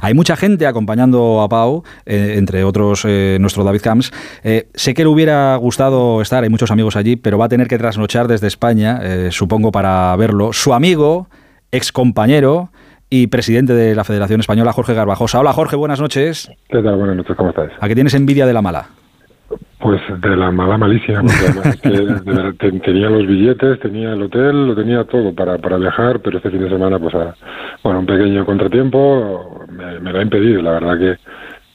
Hay mucha gente acompañando a Pau, eh, entre otros eh, nuestro David Camps. Eh, sé que le hubiera gustado estar, hay muchos amigos allí, pero va a tener que trasnochar desde España, supongo, para verlo. Su amigo, ex compañero y presidente de la Federación Española, Jorge Garbajosa. Hola Jorge, buenas noches. ¿Qué tal? Buenas noches, ¿cómo estás? ¿A qué tienes envidia de la mala? Pues de la mala malísima, porque además que tenía los billetes, tenía el hotel, lo tenía todo para, para viajar, pero este fin de semana, pues, a, bueno, un pequeño contratiempo me, me lo ha impedido. La verdad que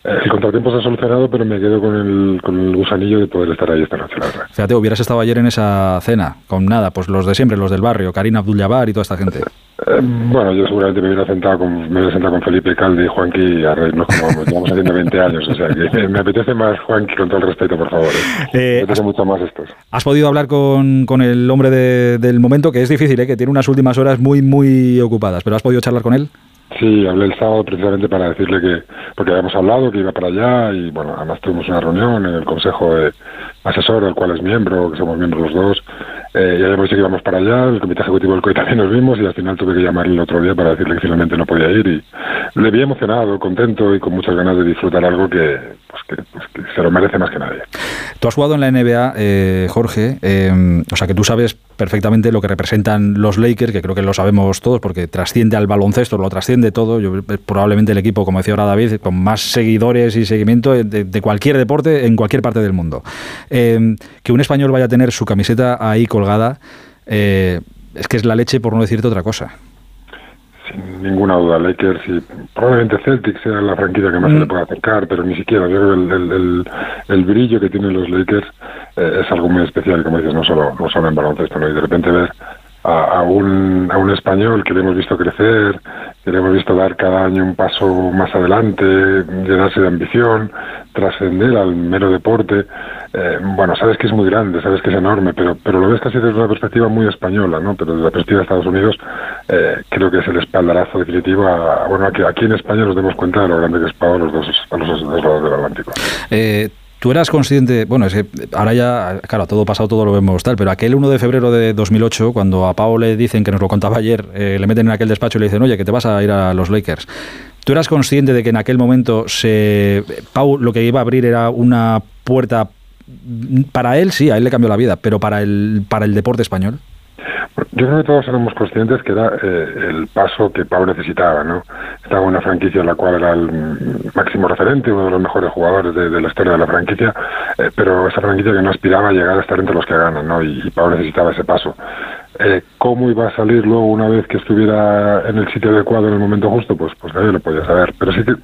el contratiempo se ha solucionado, pero me quedo con el, con el gusanillo de poder estar ahí esta noche, la verdad. Fíjate, hubieras estado ayer en esa cena, con nada, pues los de siempre, los del barrio, Karina abdul y toda esta gente. Eh, bueno, yo seguramente me hubiera sentado con, me hubiera sentado con Felipe Calde y Juanqui a reírnos como llevamos haciendo 20 años. O sea, que me, apetece más Juanqui, con todo el respeto, por favor. ¿eh? me apetece has, mucho más estos. Has podido hablar con, con el hombre del momento, que es difícil, ¿eh? que tiene unas últimas horas muy, muy ocupadas, pero ¿has podido charlar con él? Sí, hablé el sábado precisamente para decirle que, porque habíamos hablado que iba para allá y bueno, además tuvimos una reunión en el Consejo de Asesor, del cual es miembro, que somos miembros los dos, eh, ya habíamos dicho que íbamos para allá, el Comité Ejecutivo del COI también nos vimos y al final tuve que llamarle el otro día para decirle que finalmente no podía ir y le vi emocionado, contento y con muchas ganas de disfrutar algo que, pues pues se lo merece más que nadie. Tú has jugado en la NBA, eh, Jorge, eh, o sea que tú sabes perfectamente lo que representan los Lakers, que creo que lo sabemos todos porque trasciende al baloncesto, lo trasciende todo. Yo, probablemente el equipo, como decía ahora David, con más seguidores y seguimiento de, cualquier deporte en cualquier parte del mundo. que un español vaya a tener su camiseta ahí colgada eh, es que es la leche por no decirte otra cosa. Sin ninguna duda, Lakers y probablemente Celtics sea la franquicia que más se le mm. puede acercar, pero ni siquiera. Yo creo el, el, brillo que tienen los Lakers eh, es algo muy especial, como dices, no solo, no solo en baloncesto, ¿no? y de repente ver a, un, a un español que le hemos visto crecer, que le hemos visto dar cada año un paso más adelante, llenarse de ambición, trascender al mero deporte. Eh, bueno, sabes que es muy grande, sabes que es enorme, pero, pero lo ves casi desde una perspectiva muy española, ¿no? Pero desde la perspectiva de Estados Unidos eh, creo que es el espaldarazo definitivo a, bueno, aquí en España nos demos cuenta de lo grande que es Pau a los dos, lados del Atlántico. Eh, Tú eras consciente, bueno, es que ahora ya, claro, todo pasado, todo lo vemos tal, pero aquel 1 de febrero de 2008, cuando a Pau le dicen, que nos lo contaba ayer, eh, le meten en aquel despacho y le dicen, oye, que te vas a ir a los Lakers. ¿Tú eras consciente de que en aquel momento se, Pau lo que iba a abrir era una puerta para él, sí, a él le cambió la vida, pero para el, para el deporte español? Yo creo que todos éramos conscientes que era eh, el paso que Pau necesitaba, ¿no? Estaba una franquicia en la cual era el máximo referente, uno de los mejores jugadores de, la historia de la franquicia, eh, pero esa franquicia que no aspiraba a llegar a estar entre los que ganan, ¿no? Y, Pau necesitaba ese paso. Eh, ¿Cómo iba a salir luego una vez que estuviera en el sitio adecuado en el momento justo? Pues, pues nadie lo podía saber. Pero sí que,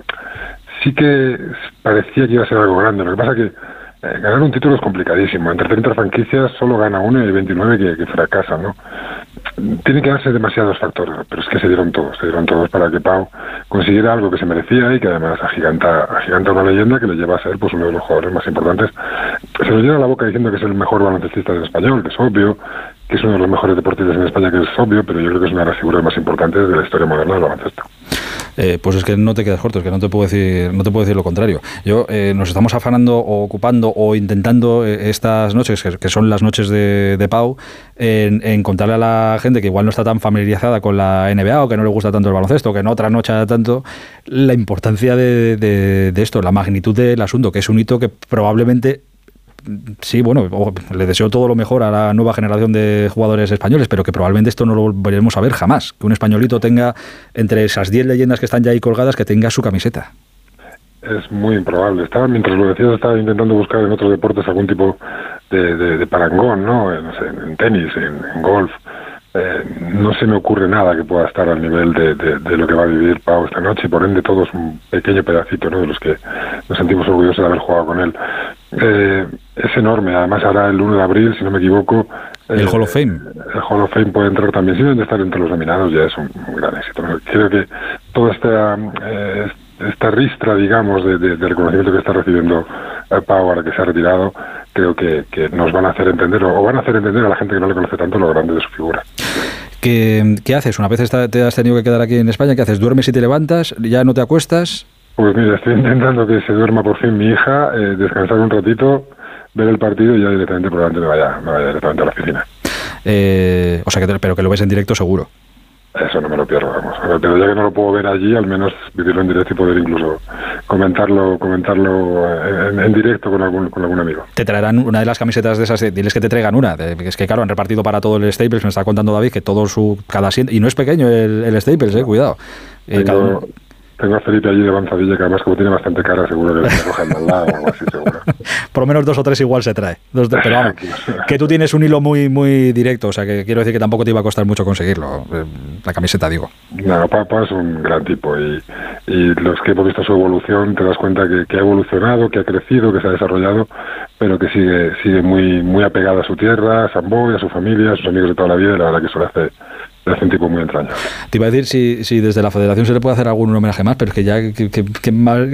sí que parecía que iba a ser algo grande. Lo que pasa que eh, ganar un título es complicadísimo. Entre 30 franquicias solo gana uno y 29 que, fracasan, ¿no? Tiene que darse demasiados factores, pero es que se dieron todos, se dieron todos para que Pau consiguiera algo que se merecía y que además agiganta, agiganta una leyenda que le lleva a ser pues uno de los jugadores más importantes. Se lo llena la boca diciendo que es el mejor baloncestista de español, que es obvio, que es uno de los mejores deportistas en España, que es obvio, pero yo creo que es una de las figuras más importantes de la historia moderna del baloncesto. Eh, pues es que no te quedas corto, es que no te puedo decir, no te puedo decir lo contrario. Yo eh, nos estamos afanando o ocupando o intentando eh, estas noches, que, son las noches de, Pau, en, contarle a la gente que igual no está tan familiarizada con la NBA o que no le gusta tanto el baloncesto, que no otra noche tanto, la importancia de, de esto, la magnitud del asunto, que es un hito que probablemente sí, bueno, le deseo todo lo mejor a la nueva generación de jugadores españoles, pero que probablemente esto no lo volveremos a ver jamás. Que un españolito tenga, entre esas 10 leyendas que están ya ahí colgadas, que tenga su camiseta. Es muy improbable. Estaba, mientras lo decías, estaba intentando buscar en otros deportes algún tipo de, parangón, ¿no? En, tenis, en golf. Eh, no se me ocurre nada que pueda estar al nivel de, lo que va a vivir Pau esta noche y por ende todo es un pequeño pedacito ¿no? de los que nos sentimos orgullosos de haber jugado con él. Eh, es enorme, además ahora el 1 de abril, si no me equivoco. El eh, Hall of Fame. El Hall of Fame puede entrar también, si de estar entre los nominados ya es un, gran éxito. Creo que toda esta, esta ristra, digamos, de, reconocimiento que está recibiendo Pau ahora que se ha retirado, creo que, nos van a hacer entender o van a hacer entender a la gente que no le conoce tanto lo grande de su figura. ¿Qué, haces? Una vez te has tenido que quedar aquí en España, ¿qué haces? ¿Duermes y te levantas? ¿Ya no te acuestas? Pues mira, estoy intentando que se duerma por fin mi hija, eh, descansar un ratito, ver el partido y ya directamente probablemente me vaya, me vaya directamente a la oficina. Eh, o sea, que, pero que lo ves en directo seguro. Eso no me lo pierdo, vamos. Pero ya que no lo puedo ver allí, al menos vivirlo en directo y poder incluso comentarlo comentarlo en, directo con algún, con algún amigo. Te traerán una de las camisetas de esas, diles que te traigan una. Es que claro, han repartido para todo el Staples, me está contando David que todo su, cada y no es pequeño el, el Staples, eh, cuidado. Eh, tengo a Felipe allí de avanzadilla, que además como tiene bastante cara, seguro que le cogiendo al lado o algo así, seguro. Por lo menos dos o tres igual se trae. Dos pero vamos, que tú tienes un hilo muy muy directo, o sea que quiero decir que tampoco te iba a costar mucho conseguirlo, eh, la camiseta digo. No, Papa es un gran tipo y, y los que hemos visto su evolución te das cuenta que, que, ha evolucionado, que ha crecido, que se ha desarrollado, pero que sigue sigue muy muy apegado a su tierra, a Samboy, a su familia, a sus amigos de toda la vida y la verdad que eso le hace es un tipo muy entrañable. Te iba a decir si, si desde la federación se le puede hacer algún homenaje más, pero es que ya que,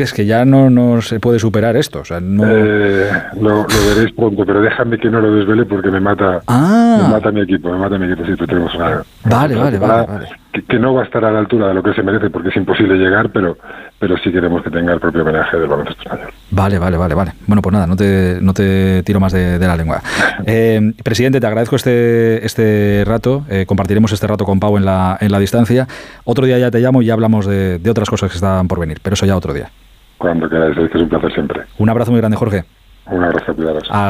es que ya no, no se puede superar esto. O sea, no... Eh, lo, veréis pronto, pero déjame que no lo desvele porque me mata, ah. me mata mi equipo, me mata mi equipo. Sí, tenemos una, vale, vale, vale, vale que, no va a estar a la altura de lo que se merece porque es imposible llegar, pero, pero sí queremos que tenga el propio homenaje del baloncesto español. Vale, vale, vale, vale. Bueno, pues nada, no te, no te tiro más de, la lengua. Eh, presidente, te agradezco este, este rato. Eh, compartiremos este rato con Pau en la, en la distancia. Otro día ya te llamo y ya hablamos de, de otras cosas que están por venir, pero eso ya otro día. Cuando queráis, es un placer siempre. Un abrazo muy grande, Jorge. Un abrazo, cuidados. Hasta